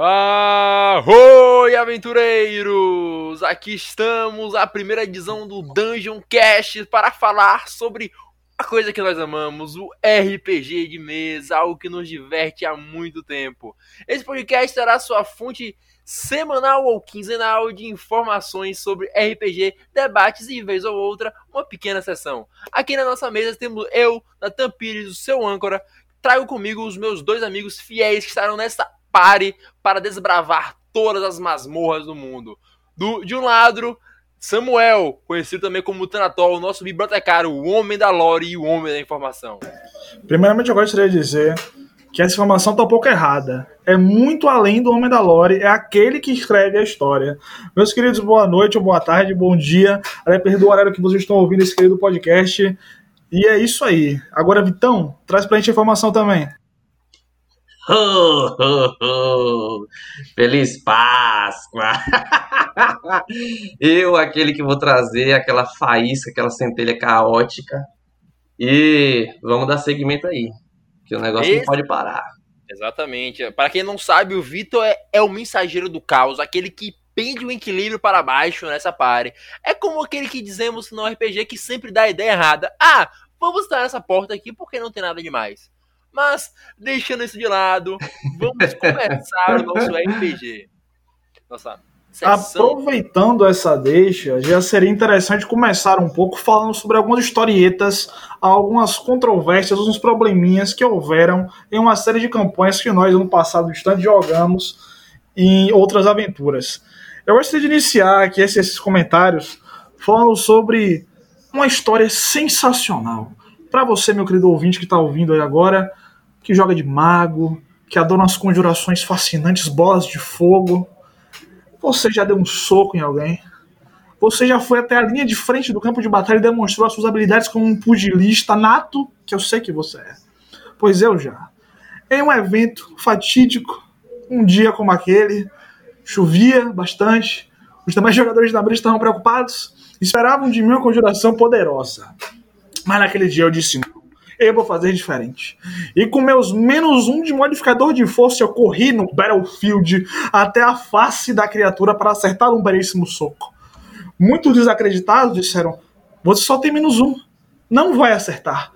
Oi, aventureiros! Aqui estamos, a primeira edição do Dungeon Cast para falar sobre a coisa que nós amamos, o RPG de mesa, algo que nos diverte há muito tempo. Esse podcast será sua fonte semanal ou quinzenal de informações sobre RPG, debates e, vez ou outra, uma pequena sessão. Aqui na nossa mesa temos eu, Natan Pires, o seu âncora, trago comigo os meus dois amigos fiéis que estarão nessa pare para desbravar todas as masmorras do mundo. Do, de um lado, Samuel, conhecido também como Tanatol, o nosso bibliotecário, o homem da lore e o homem da informação. Primeiramente, eu gostaria de dizer que essa informação está um pouco errada. É muito além do Homem da Lore, é aquele que escreve a história. Meus queridos, boa noite, boa tarde, bom dia, a depender do horário que vocês estão ouvindo esse querido podcast. E é isso aí. Agora, Vitão, traz pra gente a informação também. Feliz Páscoa! Eu, aquele que vou trazer aquela faísca, aquela centelha caótica. E vamos dar segmento aí, que o negócio Esse... não pode parar. Exatamente. Para quem não sabe, o Vitor é, é o mensageiro do caos, aquele que pende o equilíbrio para baixo nessa pare. É como aquele que dizemos no RPG que sempre dá a ideia errada. Ah, vamos estar nessa porta aqui porque não tem nada demais. Mas, deixando isso de lado, vamos começar o nosso RPG. Nossa, Aproveitando essa deixa, já seria interessante começar um pouco falando sobre algumas historietas, algumas controvérsias, uns probleminhas que houveram em uma série de campanhas que nós, no passado distante, jogamos em outras aventuras. Eu gostaria de iniciar aqui esses comentários falando sobre uma história sensacional. Para você, meu querido ouvinte que está ouvindo aí agora, que joga de mago, que adora umas conjurações fascinantes, bolas de fogo. Você já deu um soco em alguém? Você já foi até a linha de frente do campo de batalha e demonstrou as suas habilidades como um pugilista nato, que eu sei que você é. Pois eu já. Em um evento fatídico, um dia como aquele, chovia bastante, os demais jogadores da mesa estavam preocupados, esperavam de mim uma conjuração poderosa. Mas naquele dia eu disse não eu vou fazer diferente. E com meus menos um de modificador de força, eu corri no Battlefield até a face da criatura para acertar um belíssimo soco. Muitos desacreditados disseram: Você só tem menos um. Não vai acertar.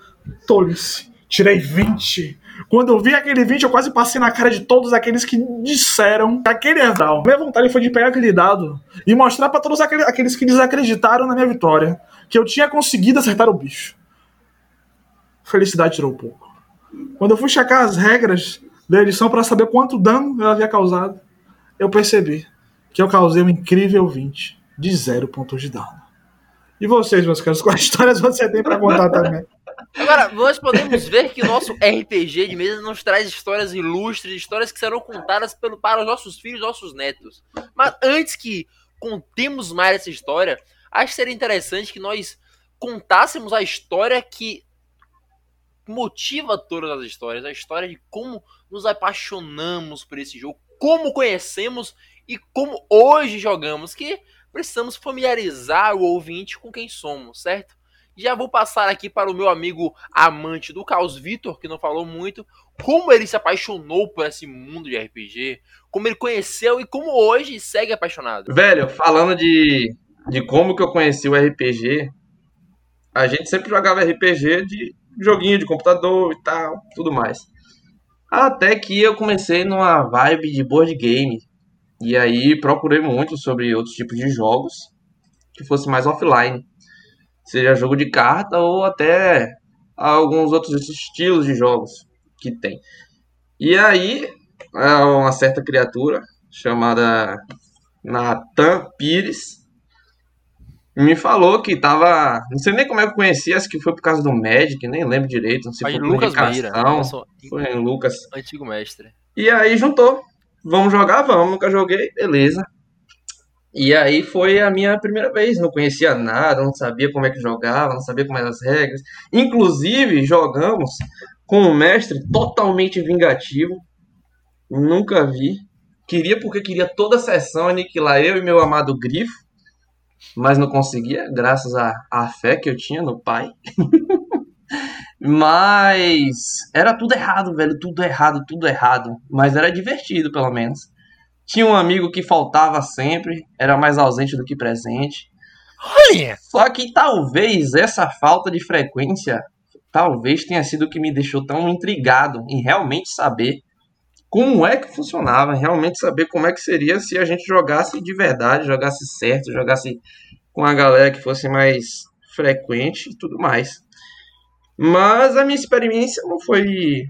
Tolice. Tirei 20. Quando eu vi aquele 20, eu quase passei na cara de todos aqueles que disseram que aquele é real. Minha vontade foi de pegar aquele dado e mostrar para todos aqueles que desacreditaram na minha vitória que eu tinha conseguido acertar o bicho felicidade tirou pouco. Quando eu fui checar as regras da edição para saber quanto dano eu havia causado, eu percebi que eu causei um incrível 20 de zero pontos de dano. E vocês, meus caros, quais histórias você tem para contar também? Agora, nós podemos ver que o nosso RPG de mesa nos traz histórias ilustres, histórias que serão contadas pelo, para os nossos filhos e nossos netos. Mas antes que contemos mais essa história, acho que seria interessante que nós contássemos a história que motiva todas as histórias, a história de como nos apaixonamos por esse jogo, como conhecemos e como hoje jogamos, que precisamos familiarizar o ouvinte com quem somos, certo? Já vou passar aqui para o meu amigo amante do caos, Vitor, que não falou muito, como ele se apaixonou por esse mundo de RPG, como ele conheceu e como hoje segue apaixonado. Velho, falando de, de como que eu conheci o RPG, a gente sempre jogava RPG de joguinho de computador e tal, tudo mais. Até que eu comecei numa vibe de board game. E aí procurei muito sobre outros tipos de jogos que fosse mais offline. Seja jogo de carta ou até alguns outros estilos de jogos que tem. E aí, uma certa criatura chamada Nathan Pires me falou que tava. Não sei nem como é que eu conheci, acho que foi por causa do Magic, nem lembro direito. Não sei foi por Lucas Meira, foi em Lucas. Antigo mestre. E aí juntou. Vamos jogar? Vamos, nunca joguei, beleza. E aí foi a minha primeira vez, não conhecia nada, não sabia como é que jogava, não sabia como eram as regras. Inclusive, jogamos com um mestre totalmente vingativo. Nunca vi. Queria porque queria toda a sessão aniquilar eu e meu amado Grifo mas não conseguia, graças à, à fé que eu tinha no pai. mas era tudo errado, velho, tudo errado, tudo errado. Mas era divertido, pelo menos. Tinha um amigo que faltava sempre, era mais ausente do que presente. Olha! Só que talvez essa falta de frequência, talvez tenha sido o que me deixou tão intrigado em realmente saber como é que funcionava, realmente saber como é que seria se a gente jogasse de verdade, jogasse certo, jogasse com a galera que fosse mais frequente e tudo mais. Mas a minha experiência não foi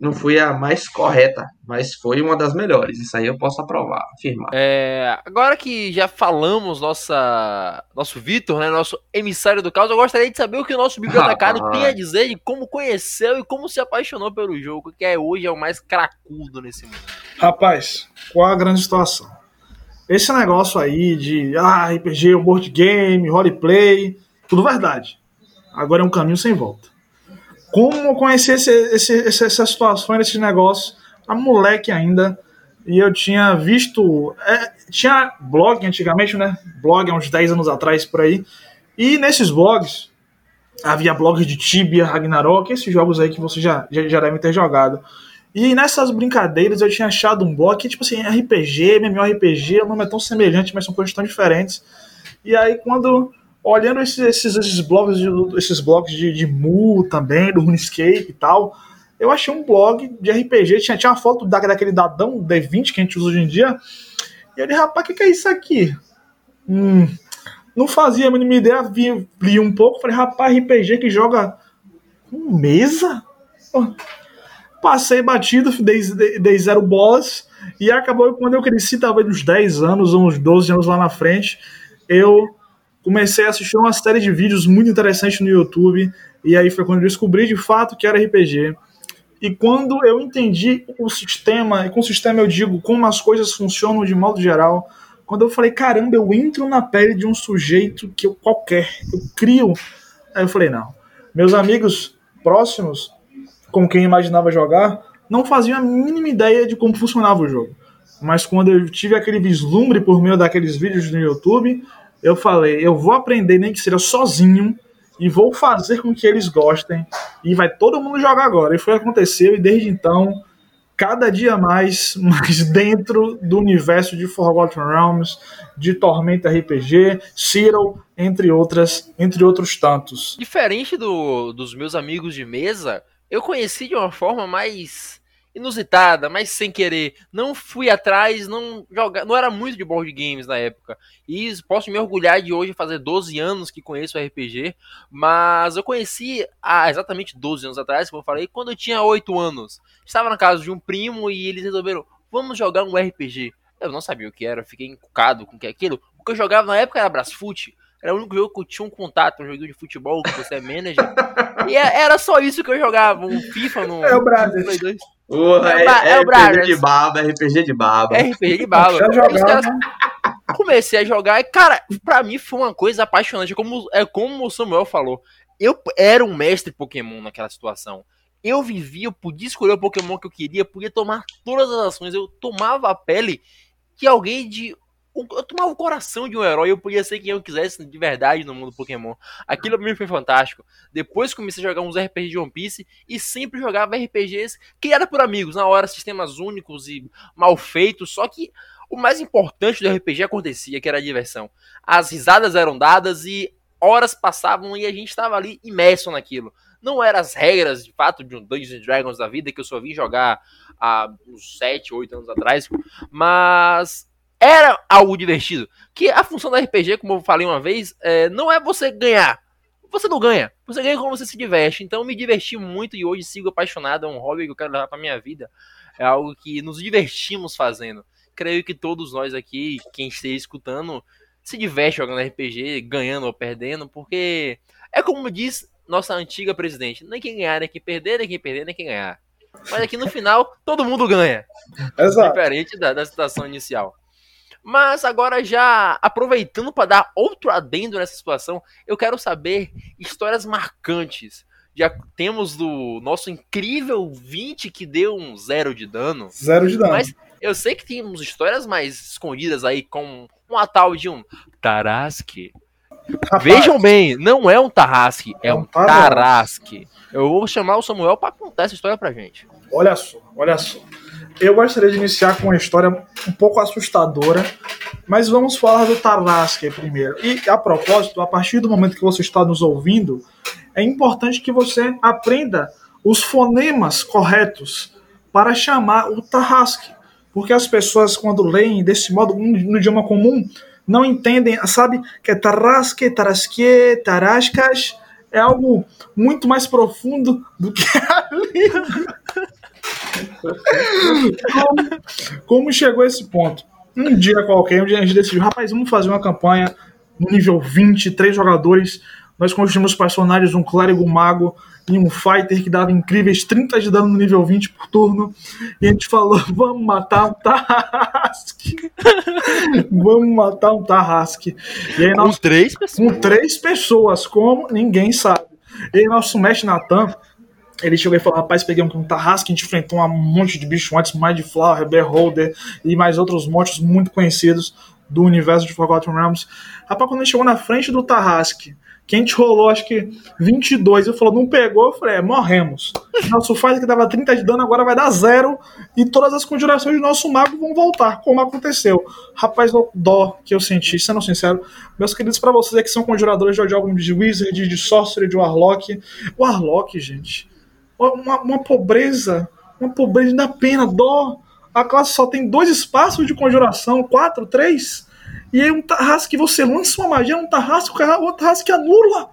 não foi a mais correta, mas foi uma das melhores. Isso aí eu posso aprovar, afirmar. É, agora que já falamos nossa, nosso Vitor, né, nosso emissário do caos, eu gostaria de saber o que o nosso bibliotecário tem a dizer de como conheceu e como se apaixonou pelo jogo, que é hoje é o mais cracudo nesse mundo. Rapaz, qual a grande situação? Esse negócio aí de ah, RPG, board game, roleplay, tudo verdade. Agora é um caminho sem volta. Como eu conheci esse, esse, essas situações, esses negócios, a moleque ainda, e eu tinha visto. é, tinha blog antigamente, né? Blog há uns 10 anos atrás por aí. E nesses blogs havia blogs de Tibia, Ragnarok, esses jogos aí que vocês já, já, já devem ter jogado. E nessas brincadeiras eu tinha achado um blog que, tipo assim, RPG, MMORPG, o nome é tão semelhante, mas são coisas tão diferentes. E aí, quando. Olhando esses, esses, esses blogs, de, esses blogs de, de Mu também, do RuneScape e tal, eu achei um blog de RPG, tinha, tinha uma foto da, daquele dadão D20 que a gente usa hoje em dia. E eu disse, rapaz, o que, que é isso aqui? Hum, não fazia a mínima ideia, vi, li um pouco, falei, rapaz, RPG que joga com mesa? Passei batido, dei, dei, zero bolas, e acabou quando eu cresci, talvez uns 10 anos, uns 12 anos lá na frente, eu comecei a assistir uma série de vídeos muito interessantes no YouTube, e aí foi quando eu descobri de fato que era RPG. E quando eu entendi o sistema, e com o sistema eu digo como as coisas funcionam de modo geral, quando eu falei, caramba, eu entro na pele de um sujeito que eu qualquer, eu crio. Aí eu falei, não. Meus amigos próximos, com quem imaginava jogar, não faziam a mínima ideia de como funcionava o jogo. Mas quando eu tive aquele vislumbre por meio daqueles vídeos no YouTube, eu falei, eu vou aprender nem que seja sozinho e vou fazer com que eles gostem e vai todo mundo jogar agora. E foi o que aconteceu e desde então cada dia mais, mais dentro do universo de Forgotten Realms, de Tormenta RPG, Cyril, entre outras, entre outros tantos. Diferente do, dos meus amigos de mesa, eu conheci de uma forma mais inusitada, mais sem querer. Não fui atrás, não joga, não era muito de board games na época. E posso me orgulhar de hoje fazer 12 anos que conheço RPG, mas eu conheci há exatamente 12 anos atrás, como eu falei, quando eu tinha 8 anos. Estava na casa de um primo e eles resolveram, vamos jogar um RPG. Eu não sabia o que era, fiquei encucado com o que é aquilo. O que eu jogava na época era Brasfoot. Era o único jogo que eu tinha um contato, um jogo de futebol que você é manager. e era só isso que eu jogava, um FIFA no, É o Brothers. Play 2. Porra, É é, é o RPG de baba, RPG de baba. RPG de caras- Comecei a jogar e, cara, pra mim foi uma coisa apaixonante. Como, é como o Samuel falou. Eu era um mestre Pokémon naquela situação. Eu vivia, eu podia escolher o Pokémon que eu queria, podia tomar todas as ações. Eu tomava a pele que alguém de. Eu tomava o coração de um herói, eu podia ser quem eu quisesse de verdade no mundo Pokémon. Aquilo pra mim foi fantástico. Depois comecei a jogar uns RPGs de One Piece e sempre jogava RPGs criados por amigos, na hora, sistemas únicos e mal feitos. Só que o mais importante do RPG acontecia, que era a diversão. As risadas eram dadas e horas passavam e a gente estava ali imerso naquilo. Não eram as regras, de fato, de um Dungeons Dragons da vida, que eu só vim jogar há uns 7, 8 anos atrás, mas era algo divertido. Que a função do RPG, como eu falei uma vez, é, não é você ganhar. Você não ganha. Você ganha quando você se diverte. Então eu me diverti muito e hoje sigo apaixonado. É um hobby que eu quero levar pra minha vida. É algo que nos divertimos fazendo. Creio que todos nós aqui, quem esteja escutando, se diverte jogando RPG, ganhando ou perdendo, porque é como diz nossa antiga presidente: nem quem ganhar, nem quem perder, nem quem perder, nem quem ganhar. Mas aqui no final, todo mundo ganha Exato. diferente da, da situação inicial. Mas agora já aproveitando para dar outro adendo nessa situação, eu quero saber histórias marcantes. Já temos do nosso incrível 20 que deu um zero de dano. Zero de dano. Mas eu sei que temos histórias mais escondidas aí, com uma tal de um Tarasque. Rapaz, Vejam bem, não é um Tarrasque, é É um um Tarasque. Tarasque. Eu vou chamar o Samuel para contar essa história pra gente. Olha só, olha só. Eu gostaria de iniciar com uma história um pouco assustadora, mas vamos falar do Tarnasque primeiro. E a propósito, a partir do momento que você está nos ouvindo, é importante que você aprenda os fonemas corretos para chamar o Tarrasque. Porque as pessoas, quando leem desse modo, no idioma comum, não entendem, sabe, que é Tarrasque, Tarasque, Tarascas, é algo muito mais profundo do que ali. Como, como chegou a esse ponto? Um dia qualquer, um dia a gente decidiu, rapaz, vamos fazer uma campanha no nível 20, três jogadores. Nós construímos personagens, um clérigo mago e um fighter que dava incríveis 30 de dano no nível 20 por turno. E a gente falou: vamos matar um Tarrasque. vamos matar um Tarrasque. E aí nós, com três pessoas. Com três pessoas, como ninguém sabe. E aí nosso mestre Natan ele chegou e falou: Rapaz, peguei um Tarrasque, a gente enfrentou um monte de bicho antes, Mindflower, Beholder e mais outros monstros muito conhecidos do universo de Forgotten Realms. Rapaz, quando gente chegou na frente do Tarrasque, que a gente rolou acho que 22, eu falou, não pegou, eu falei, é, morremos. Nosso fight que dava 30 de dano agora vai dar zero e todas as conjurações do nosso mago vão voltar, como aconteceu. Rapaz, dó que eu senti, sendo sincero, meus queridos, para vocês é que são conjuradores de jogos de Wizard, de Sorcery, de Warlock. O Warlock, gente, uma, uma pobreza, uma pobreza da pena, dó. A classe só tem dois espaços de conjuração, quatro, três. E aí um Tarrasque, você lança uma magia, um Tarrasque, o outro Tarrasque anula.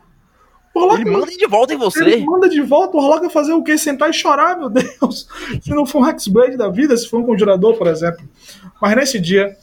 ele manda de volta em você. Ele manda de volta, o vai fazer o quê? Sentar e chorar, meu Deus. Se não for um Hexblade da vida, se for um conjurador, por exemplo. Mas nesse dia,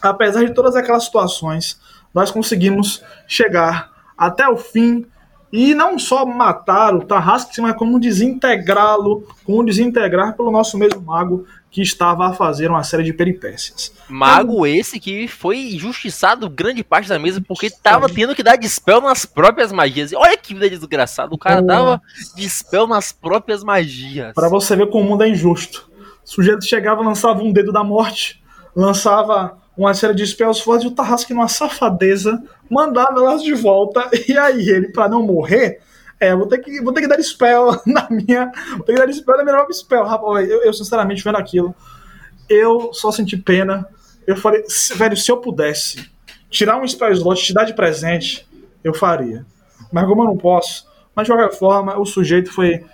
apesar de todas aquelas situações, nós conseguimos chegar até o fim e não só matar o Tarrasque, mas como desintegrá-lo, como desintegrar pelo nosso mesmo mago que estava a fazer uma série de peripécias. Mago esse que foi injustiçado grande parte da mesa porque estava tendo que dar dispel nas próprias magias. Olha que vida desgraçada, o cara dava dispel nas próprias magias. Para você ver como o mundo é injusto. O sujeito chegava, lançava um dedo da morte, lançava uma série de spells fortes e o Tarrasque, numa safadeza, mandava elas de volta. E aí, ele, para não morrer, é, vou ter, que, vou ter que dar spell na minha. Vou ter que dar spell na minha nova spell. Rapaz, eu, eu, sinceramente, vendo aquilo, eu só senti pena. Eu falei, velho, se eu pudesse tirar um spell slot te dar de presente, eu faria. Mas como eu não posso, mas de qualquer forma, o sujeito foi.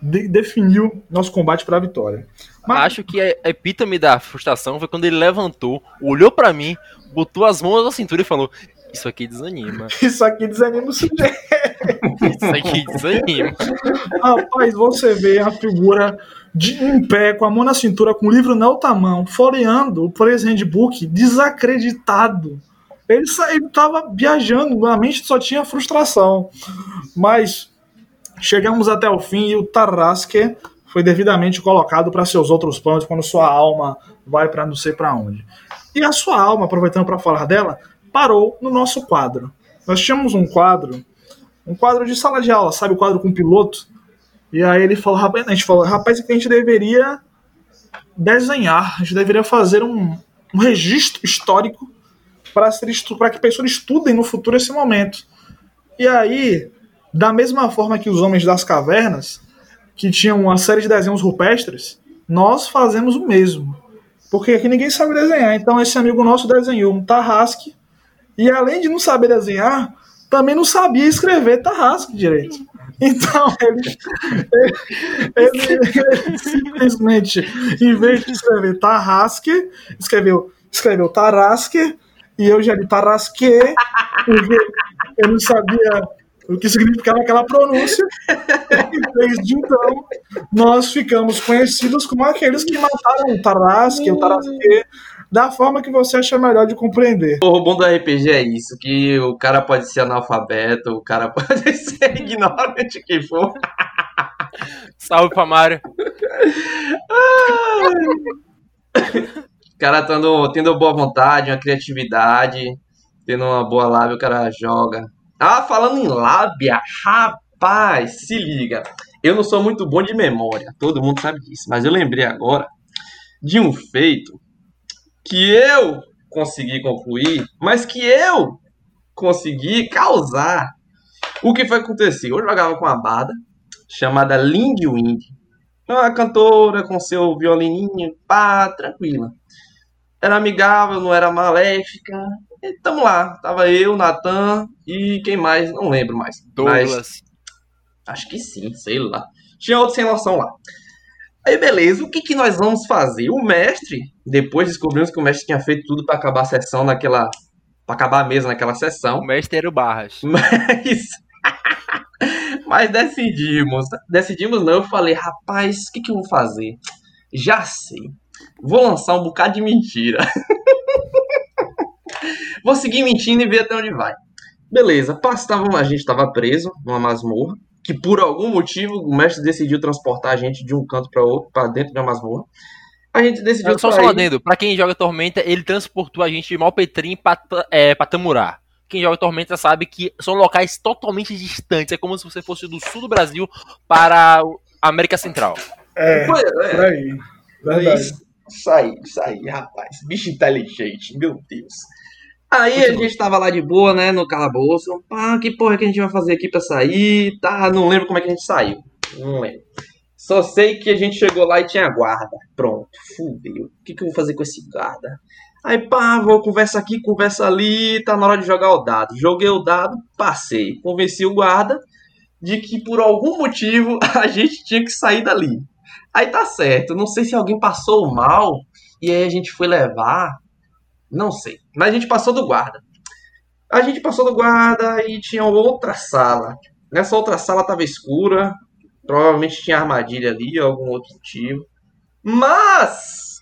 De, definiu nosso combate para a vitória. Mas... Acho que a epítome da frustração foi quando ele levantou, olhou para mim, botou as mãos na cintura e falou: Isso aqui desanima. Isso aqui desanima o sujeito. Isso aqui desanima. Rapaz, você vê a figura de em pé, com a mão na cintura, com o livro na outra mão, folheando o Praise Handbook, desacreditado. Ele, ele tava viajando, na mente só tinha frustração. Mas chegamos até o fim e o Tarrasque foi devidamente colocado para seus outros planos quando sua alma vai para não sei para onde. E a sua alma, aproveitando para falar dela, parou no nosso quadro. Nós tínhamos um quadro, um quadro de sala de aula, sabe o quadro com piloto? E aí ele falou, rapaz, a gente falou, rapaz, que a gente deveria desenhar, a gente deveria fazer um, um registro histórico para para que pessoas estudem no futuro esse momento. E aí, da mesma forma que os homens das cavernas, que tinham uma série de desenhos rupestres, nós fazemos o mesmo. Porque aqui ninguém sabe desenhar. Então esse amigo nosso desenhou um tarrasque e além de não saber desenhar, também não sabia escrever tarrasque direito. Então ele, ele, ele, simplesmente, em vez de escrever tarrasque, escreveu, escreveu tarrasque e eu já li tarrasque, porque eu não sabia o que significava aquela pronúncia. e desde então, nós ficamos conhecidos como aqueles que mataram o Tarrasque, o Tarrasque, da forma que você acha melhor de compreender. O bom do RPG é isso, que o cara pode ser analfabeto, o cara pode ser ignorante que for. Salve pra Mário. o cara tendo, tendo boa vontade, uma criatividade, tendo uma boa lábia, o cara joga. Ah, falando em lábia, rapaz, se liga. Eu não sou muito bom de memória, todo mundo sabe disso, mas eu lembrei agora de um feito que eu consegui concluir, mas que eu consegui causar. O que foi acontecer? Eu jogava com uma bada chamada Lindwind. Uma cantora com seu violininho, pá, tranquila. Era amigável, não era maléfica. E tamo lá. Tava eu, Natan e quem mais? Não lembro mais. Douglas. Mas, acho que sim, sei lá. Tinha outro sem noção lá. Aí beleza, o que, que nós vamos fazer? O mestre, depois descobrimos que o mestre tinha feito tudo para acabar a sessão naquela. para acabar a mesa naquela sessão. O mestre era o Barras. Mas. Mas decidimos. Decidimos não, eu falei, rapaz, o que, que eu vou fazer? Já sei. Vou lançar um bocado de mentira. vou seguir mentindo e ver até onde vai. Beleza, passava, a gente estava preso numa masmorra, que por algum motivo o mestre decidiu transportar a gente de um canto para outro, para dentro de uma masmorra. A gente decidiu Só sair. só adendo, pra quem joga Tormenta, ele transportou a gente de Malpetrim pra, é, pra Tamurá. Quem joga Tormenta sabe que são locais totalmente distantes. É como se você fosse do sul do Brasil para a América Central. É, por é, aí. Verdade. Isso, isso aí, isso aí, rapaz. Bicho inteligente, meu Deus. Aí a gente tava lá de boa, né, no calabouço. Pá, que porra que a gente vai fazer aqui pra sair? Tá, não lembro como é que a gente saiu. Não lembro. Só sei que a gente chegou lá e tinha guarda. Pronto, fudeu. O que, que eu vou fazer com esse guarda? Aí, pá, vou conversa aqui, conversa ali, tá na hora de jogar o dado. Joguei o dado, passei. Convenci o guarda de que por algum motivo a gente tinha que sair dali. Aí tá certo, não sei se alguém passou mal e aí a gente foi levar. Não sei. Mas a gente passou do guarda. A gente passou do guarda e tinha outra sala. Nessa outra sala tava escura. Provavelmente tinha armadilha ali, algum outro motivo. Mas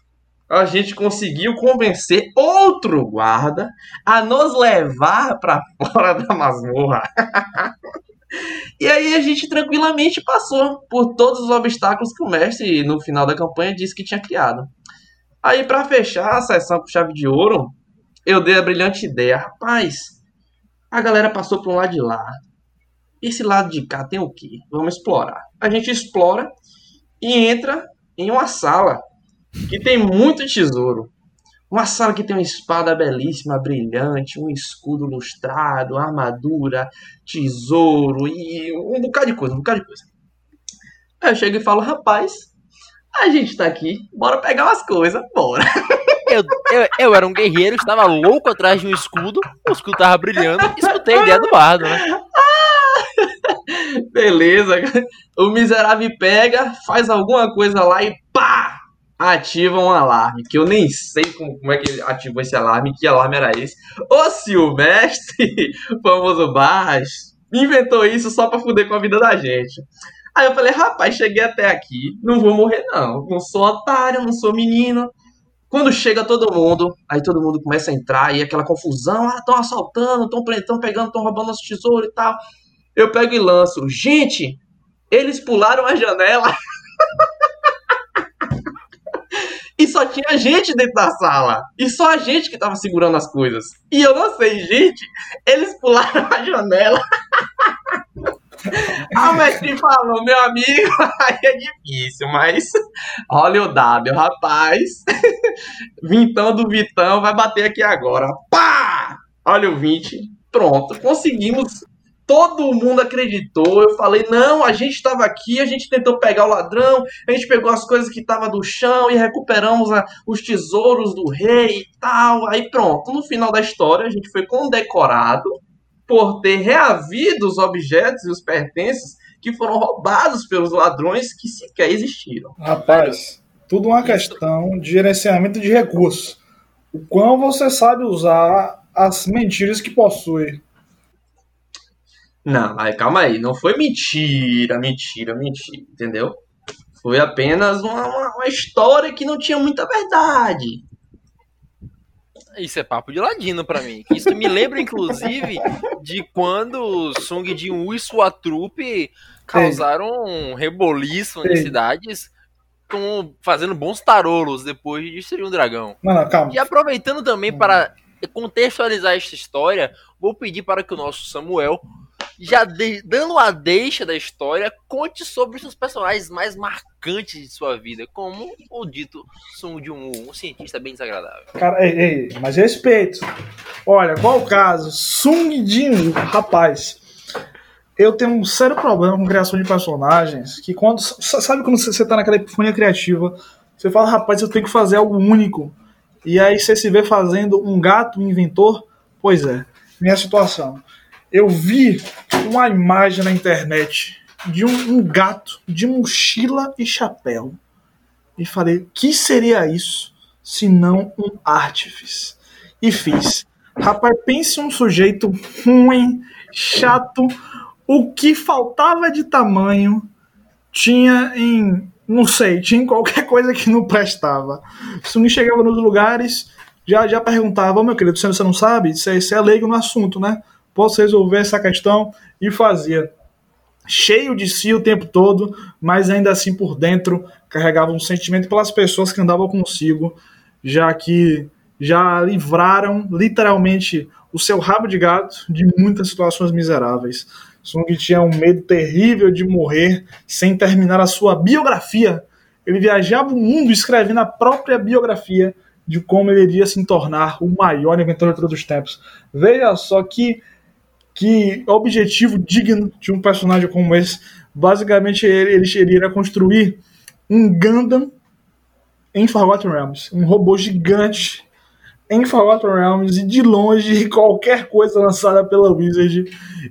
a gente conseguiu convencer outro guarda a nos levar pra fora da masmorra. E aí a gente tranquilamente passou por todos os obstáculos que o mestre, no final da campanha, disse que tinha criado. Aí, pra fechar a sessão com chave de ouro, eu dei a brilhante ideia. Rapaz, a galera passou por um lado de lá. Esse lado de cá tem o quê? Vamos explorar. A gente explora e entra em uma sala que tem muito tesouro. Uma sala que tem uma espada belíssima, brilhante, um escudo lustrado, armadura, tesouro e um bocado de coisa, um bocado de coisa. Aí eu chego e falo, rapaz, a gente tá aqui, bora pegar umas coisas, bora. Eu, eu, eu era um guerreiro, estava louco atrás de um escudo, o escudo tava brilhando, escutei a ideia do bardo, né? Beleza, o miserável pega, faz alguma coisa lá e pá! Ativa um alarme, que eu nem sei como, como é que ele ativou esse alarme, que alarme era esse. Ou se o mestre, o famoso Barras, inventou isso só pra fuder com a vida da gente. Aí eu falei, rapaz, cheguei até aqui, não vou morrer não. Não sou otário, não sou menino. Quando chega todo mundo, aí todo mundo começa a entrar e aquela confusão, ah, estão assaltando, estão pegando, estão roubando nosso tesouro e tal. Eu pego e lanço, gente, eles pularam a janela. e só tinha gente dentro da sala. E só a gente que tava segurando as coisas. E eu não sei, gente, eles pularam a janela. Ah, o mestre falou, meu amigo, aí é difícil, mas olha o dado, rapaz. Vintão do Vitão vai bater aqui agora. Pá! Olha o 20. Pronto, conseguimos. Todo mundo acreditou. Eu falei, não, a gente estava aqui, a gente tentou pegar o ladrão, a gente pegou as coisas que estavam do chão e recuperamos a- os tesouros do rei e tal. Aí pronto, no final da história a gente foi condecorado por ter reavido os objetos e os pertences que foram roubados pelos ladrões que sequer existiram. Rapaz, tudo uma questão de gerenciamento de recursos. O quão você sabe usar as mentiras que possui. Não, aí calma aí, não foi mentira, mentira, mentira, entendeu? Foi apenas uma, uma, uma história que não tinha muita verdade. Isso é papo de ladino pra mim. Isso me lembra, inclusive, de quando Sung Jin-woo e sua trupe causaram um reboliço nas Ei. cidades, com, fazendo bons tarolos depois de destruir um dragão. Não, não, calma. E aproveitando também para contextualizar esta história, vou pedir para que o nosso Samuel, já de- dando a deixa da história, conte sobre os seus personagens mais marcantes de sua vida, como o dito Sung Jin-woo, um cientista bem desagradável. Cara, ei, ei, mas respeito. Olha, qual o caso? Sung Jin, rapaz. eu tenho um sério problema com criação de personagens. Que quando. Sabe quando você tá naquela epifania criativa? Você fala, rapaz, eu tenho que fazer algo único. E aí você se vê fazendo um gato inventor. Pois é, minha situação. Eu vi uma imagem na internet de um, um gato de mochila e chapéu. E falei, que seria isso se não um artífice? E fiz. Rapaz, pense um sujeito ruim, chato, o que faltava de tamanho tinha em. Não sei, tinha em qualquer coisa que não prestava. Se não chegava nos lugares, já, já perguntava, oh, meu querido, você não sabe? Você, você é leigo no assunto, né? Posso resolver essa questão? E fazia. Cheio de si o tempo todo, mas ainda assim por dentro carregava um sentimento pelas pessoas que andavam consigo, já que já livraram literalmente o seu rabo de gato de muitas situações miseráveis. Sung tinha um medo terrível de morrer sem terminar a sua biografia. Ele viajava o mundo escrevendo a própria biografia de como ele iria se tornar o maior inventor de todos os tempos. Veja só que, que objetivo digno de um personagem como esse. Basicamente, ele, ele iria construir um Gundam em Forgotten Realms, um robô gigante em Forgotten Realms e de longe qualquer coisa lançada pela Wizard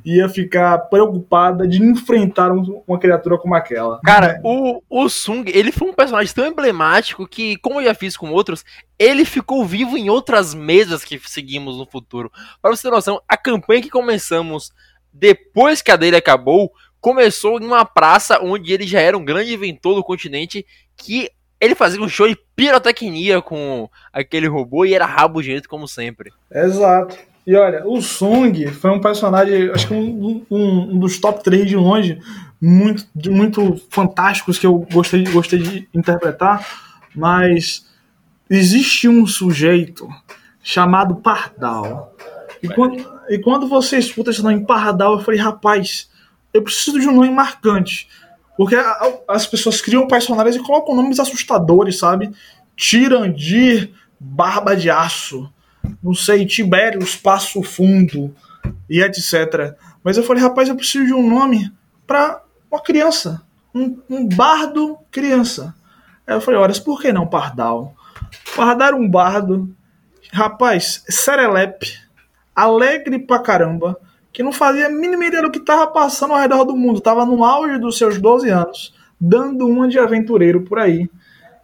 ia ficar preocupada de enfrentar uma criatura como aquela. Cara, o, o Sung, ele foi um personagem tão emblemático que, como eu já fiz com outros, ele ficou vivo em outras mesas que seguimos no futuro. Para você ter noção, a campanha que começamos depois que a dele acabou, começou em uma praça onde ele já era um grande inventor do continente que ele fazia um show de pirotecnia com aquele robô e era rabugento como sempre. Exato. E olha, o Sung foi um personagem, acho que um, um, um dos top 3 de longe, muito, muito fantásticos que eu gostei, gostei de interpretar, mas existe um sujeito chamado Pardal. E quando, e quando você escuta esse nome Pardal, eu falei, rapaz, eu preciso de um nome marcante. Porque as pessoas criam personagens e colocam nomes assustadores, sabe? Tirandir, Barba de Aço, não sei, Tibério, Espaço Fundo e etc. Mas eu falei, rapaz, eu preciso de um nome para uma criança, um, um, bardo criança. Aí eu falei, olha, por que não Pardal? Era um bardo, rapaz, serelepe, alegre pra caramba, que não fazia a mínima ideia do que estava passando ao redor do mundo. Estava no auge dos seus 12 anos, dando uma de aventureiro por aí.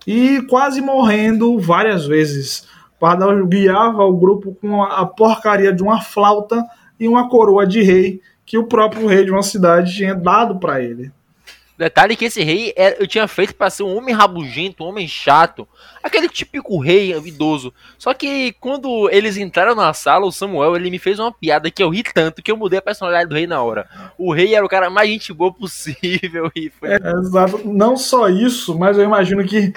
E quase morrendo várias vezes. Pardal guiava o grupo com a porcaria de uma flauta e uma coroa de rei que o próprio rei de uma cidade tinha dado para ele. Detalhe que esse rei era, eu tinha feito para ser um homem rabugento, um homem chato, aquele típico rei idoso. Só que quando eles entraram na sala, o Samuel ele me fez uma piada que eu ri tanto que eu mudei a personalidade do rei na hora. O rei era o cara mais gente boa possível e foi. É, exato. Não só isso, mas eu imagino que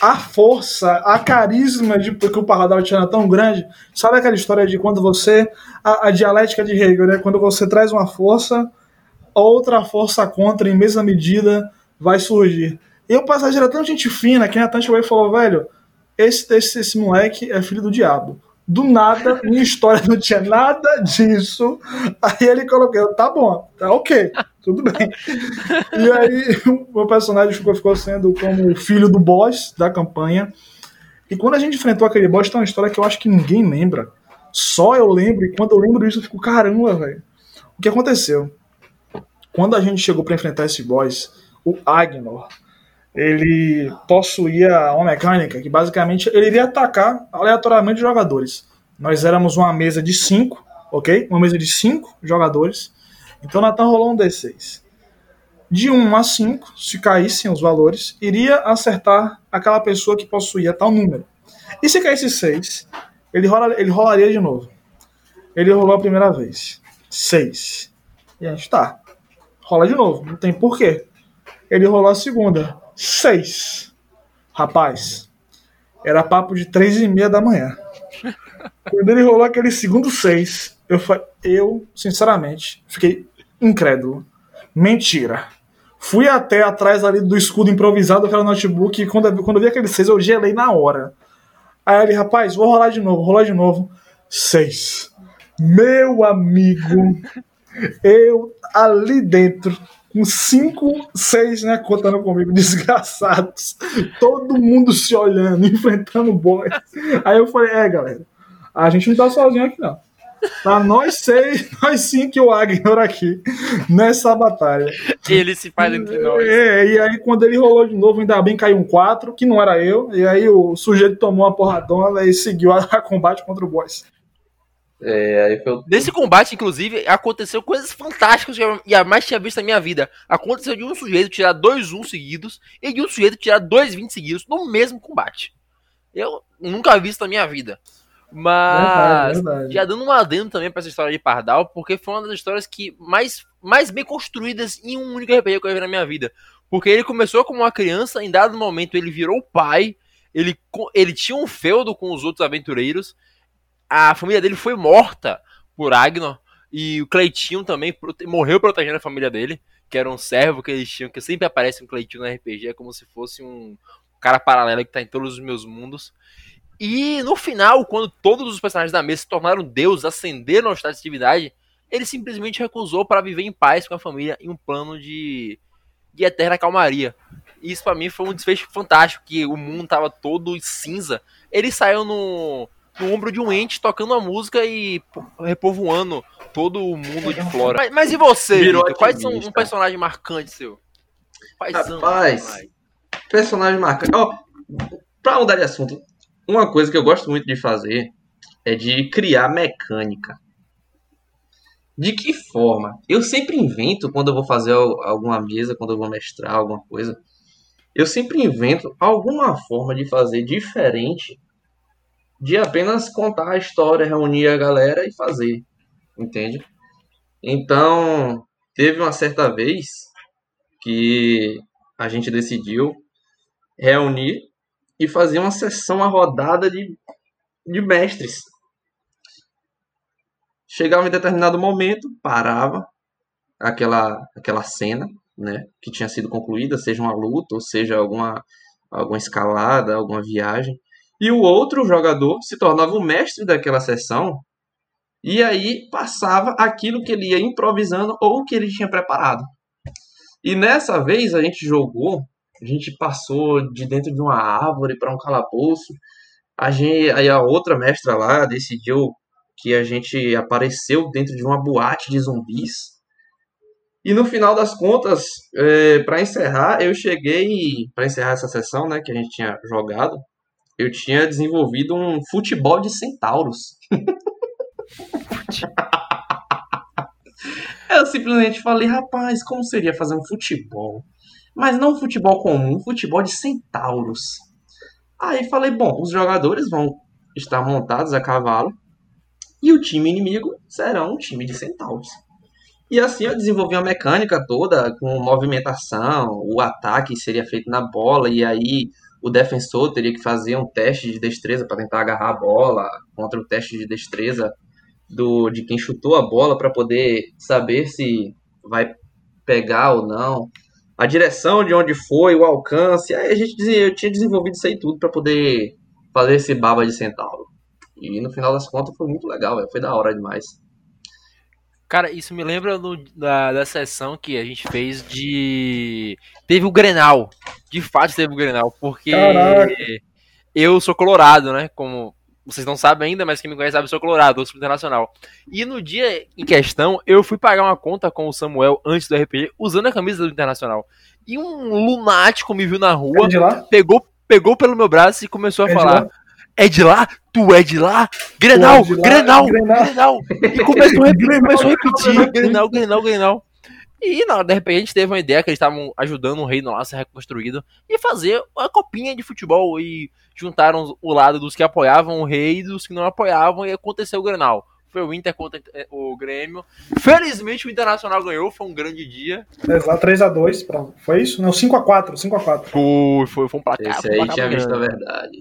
a força, a carisma de que o Paradal tinha tão grande. Sabe aquela história de quando você. A, a dialética de Hegel, né? Quando você traz uma força outra força contra em mesma medida vai surgir. E o passageiro é tão gente fina que Natan chegou e falou, velho, esse, esse, esse moleque é filho do diabo. Do nada, minha história não tinha nada disso. Aí ele colocou, tá bom, tá ok, tudo bem. E aí o meu personagem ficou, ficou sendo como o filho do boss da campanha. E quando a gente enfrentou aquele boss, tem uma história que eu acho que ninguém lembra. Só eu lembro, e quando eu lembro disso, eu fico, caramba, velho. O que aconteceu? Quando a gente chegou para enfrentar esse boss, o Agnor, ele possuía uma mecânica que basicamente ele iria atacar aleatoriamente jogadores. Nós éramos uma mesa de 5, ok? Uma mesa de 5 jogadores. Então Nathan rolou um D6. De 1 a 5, se caíssem os valores, iria acertar aquela pessoa que possuía tal número. E se caísse 6, ele, rola, ele rolaria de novo. Ele rolou a primeira vez. 6. E a gente tá rola de novo, não tem porquê. Ele rolou a segunda, seis. Rapaz, era papo de três e meia da manhã. Quando ele rolou aquele segundo seis, eu, eu sinceramente, fiquei incrédulo. Mentira. Fui até atrás ali do escudo improvisado daquela notebook e quando, quando eu vi aquele seis, eu gelei na hora. Aí ele, rapaz, vou rolar de novo, rolar de novo. Seis. Meu amigo, Eu ali dentro, com cinco, seis, né, contando comigo, desgraçados, todo mundo se olhando, enfrentando o boy. Aí eu falei, é, galera, a gente não tá sozinho aqui não. Tá nós seis, nós cinco e o Agner aqui nessa batalha. Ele se faz entre nós. É, e aí quando ele rolou de novo, ainda bem caiu um 4, que não era eu, e aí o sujeito tomou uma porradona e seguiu a, a combate contra o boss. É, aí foi... Nesse combate, inclusive, aconteceu coisas fantásticas que eu jamais tinha visto na minha vida. Aconteceu de um sujeito tirar dois 1 seguidos e de um sujeito tirar dois 20 seguidos no mesmo combate. Eu nunca vi isso na minha vida. Mas Verdade, verdade. já dando um adendo também pra essa história de Pardal, porque foi uma das histórias que mais, mais bem construídas em um único RPG que eu vi na minha vida. Porque ele começou como uma criança, em dado momento ele virou pai, ele, ele tinha um feudo com os outros aventureiros, a família dele foi morta por Agnor, e o Cleitinho também morreu protegendo a família dele, que era um servo que eles tinham, que sempre aparece um Cleitinho no RPG, é como se fosse um cara paralelo que tá em todos os meus mundos. E no final, quando todos os personagens da mesa se tornaram deuses, ascenderam ao estado de divindade, ele simplesmente recusou para viver em paz com a família em um plano de, de eterna calmaria. E isso pra mim foi um desfecho fantástico, que o mundo tava todo cinza. Ele saiu no, no ombro de um ente tocando a música e repovoando todo o mundo de flora. Mas, mas e você, Virou Vitor? Quais são um personagem marcante seu? Quais são, Rapaz, personagens? Personagem marcante. Ó, pra mudar de assunto, uma coisa que eu gosto muito de fazer é de criar mecânica. De que forma? Eu sempre invento quando eu vou fazer al- alguma mesa, quando eu vou mestrar alguma coisa. Eu sempre invento alguma forma de fazer diferente de apenas contar a história, reunir a galera e fazer. Entende? Então, teve uma certa vez que a gente decidiu reunir e fazer uma sessão, uma rodada de, de mestres. Chegava em determinado momento, parava aquela, aquela cena, né, que tinha sido concluída, seja uma luta, ou seja alguma, alguma escalada, alguma viagem, e o outro jogador se tornava o mestre daquela sessão, e aí passava aquilo que ele ia improvisando ou que ele tinha preparado. E nessa vez a gente jogou a gente passou de dentro de uma árvore para um calabouço. A gente, aí a outra mestra lá decidiu que a gente apareceu dentro de uma boate de zumbis. E no final das contas, para encerrar, eu cheguei para encerrar essa sessão, né, que a gente tinha jogado, eu tinha desenvolvido um futebol de centauros. eu simplesmente falei, rapaz, como seria fazer um futebol? Mas não um futebol comum, um futebol de centauros. Aí falei, bom, os jogadores vão estar montados a cavalo e o time inimigo será um time de centauros. E assim eu desenvolvi a mecânica toda com movimentação, o ataque seria feito na bola e aí o defensor teria que fazer um teste de destreza para tentar agarrar a bola contra o teste de destreza do de quem chutou a bola para poder saber se vai pegar ou não a direção de onde foi, o alcance. Aí a gente eu tinha desenvolvido isso aí tudo para poder fazer esse baba de centauro. E no final das contas foi muito legal, véio. foi da hora demais. Cara, isso me lembra da, da sessão que a gente fez de. Teve o Grenal. De fato teve o Grenal, porque Caraca. eu sou colorado, né? Como vocês não sabem ainda, mas quem me conhece sabe, eu sou colorado, eu sou internacional. E no dia em questão, eu fui pagar uma conta com o Samuel antes do RPG, usando a camisa do Internacional. E um lunático me viu na rua, É pegou, pegou pelo meu braço e começou a É falar? É de lá? Tu é de lá? Grenal, é de lá, Grenal, Grenal." Grenal. E começou a repetir, Grenal, começou a repetir, Grenal. Grenal, Grenal. E na hora de repente a gente teve uma ideia que eles estavam ajudando o reino lá a ser reconstruído e fazer uma copinha de futebol. E juntaram o lado dos que apoiavam o rei e dos que não apoiavam e aconteceu o Grenal. Foi o Inter contra o Grêmio. Felizmente o Internacional ganhou, foi um grande dia. Exato, 3x2. Pronto. Foi isso? Não, 5x4. 5x4. Foi, foi, foi um placar. Esse foi um aí placar tinha grande. visto a verdade.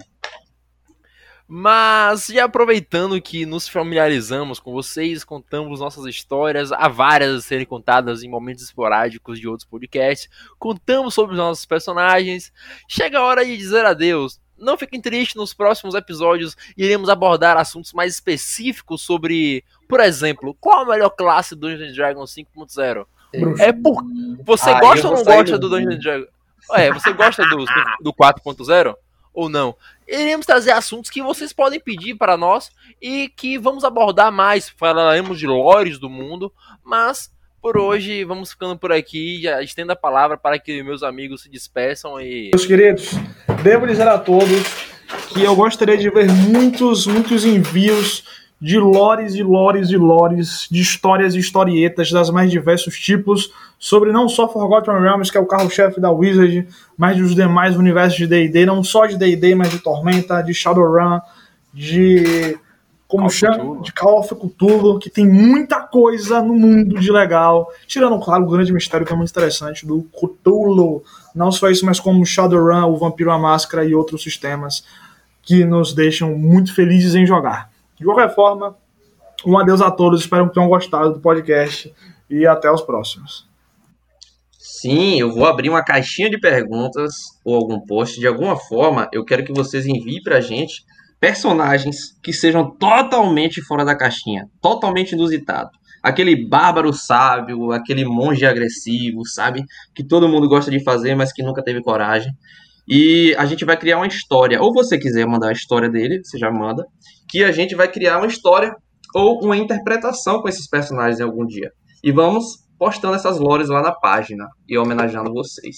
Mas já aproveitando que nos familiarizamos com vocês, contamos nossas histórias, há várias a serem contadas em momentos esporádicos de outros podcasts, contamos sobre os nossos personagens, chega a hora de dizer adeus. não fiquem tristes, nos próximos episódios iremos abordar assuntos mais específicos sobre, por exemplo, qual a melhor classe do Dungeons Dragons 5.0? É por você Ah, gosta ou não gosta do- do Dungeons Dragons? É, você gosta do, do 4.0 ou não? Iremos trazer assuntos que vocês podem pedir para nós e que vamos abordar mais. Falaremos de lores do mundo, mas por hoje vamos ficando por aqui. Já estendo a palavra para que meus amigos se despeçam e Meus queridos, devo dizer a todos que eu gostaria de ver muitos, muitos envios de lores e lores e lores, de histórias e historietas das mais diversos tipos, sobre não só Forgotten Realms, que é o carro-chefe da Wizard, mas dos demais universos de D&D, não só de D&D, mas de Tormenta, de Shadowrun, de... Como Call chama? Cthulhu. De Call of Cthulhu, que tem muita coisa no mundo de legal. Tirando, claro, o grande mistério que é muito interessante do Cthulhu. Não só isso, mas como Shadowrun, o Vampiro à Máscara e outros sistemas que nos deixam muito felizes em jogar. De qualquer forma, um adeus a todos. Espero que tenham gostado do podcast e até os próximos. Sim, eu vou abrir uma caixinha de perguntas ou algum post. De alguma forma, eu quero que vocês enviem pra gente personagens que sejam totalmente fora da caixinha, totalmente inusitado. Aquele bárbaro sábio, aquele monge agressivo, sabe? Que todo mundo gosta de fazer, mas que nunca teve coragem. E a gente vai criar uma história. Ou você quiser mandar a história dele, você já manda. Que a gente vai criar uma história ou uma interpretação com esses personagens em algum dia. E vamos postando essas lores lá na página e homenageando vocês.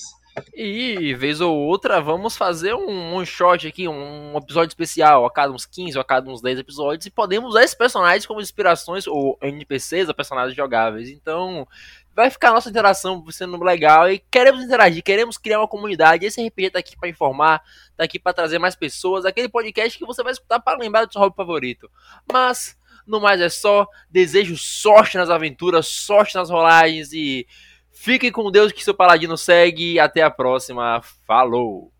E, vez ou outra, vamos fazer um one shot aqui, um episódio especial, a cada uns 15 ou a cada uns 10 episódios, e podemos usar esses personagens como inspirações, ou NPCs, ou personagens jogáveis. Então, vai ficar a nossa interação sendo legal e queremos interagir, queremos criar uma comunidade. Esse RPG tá aqui para informar, tá aqui para trazer mais pessoas, aquele podcast que você vai escutar para lembrar do seu hobby favorito. Mas, no mais é só, desejo sorte nas aventuras, sorte nas rolagens e Fiquem com Deus que seu paladino segue. Até a próxima. Falou!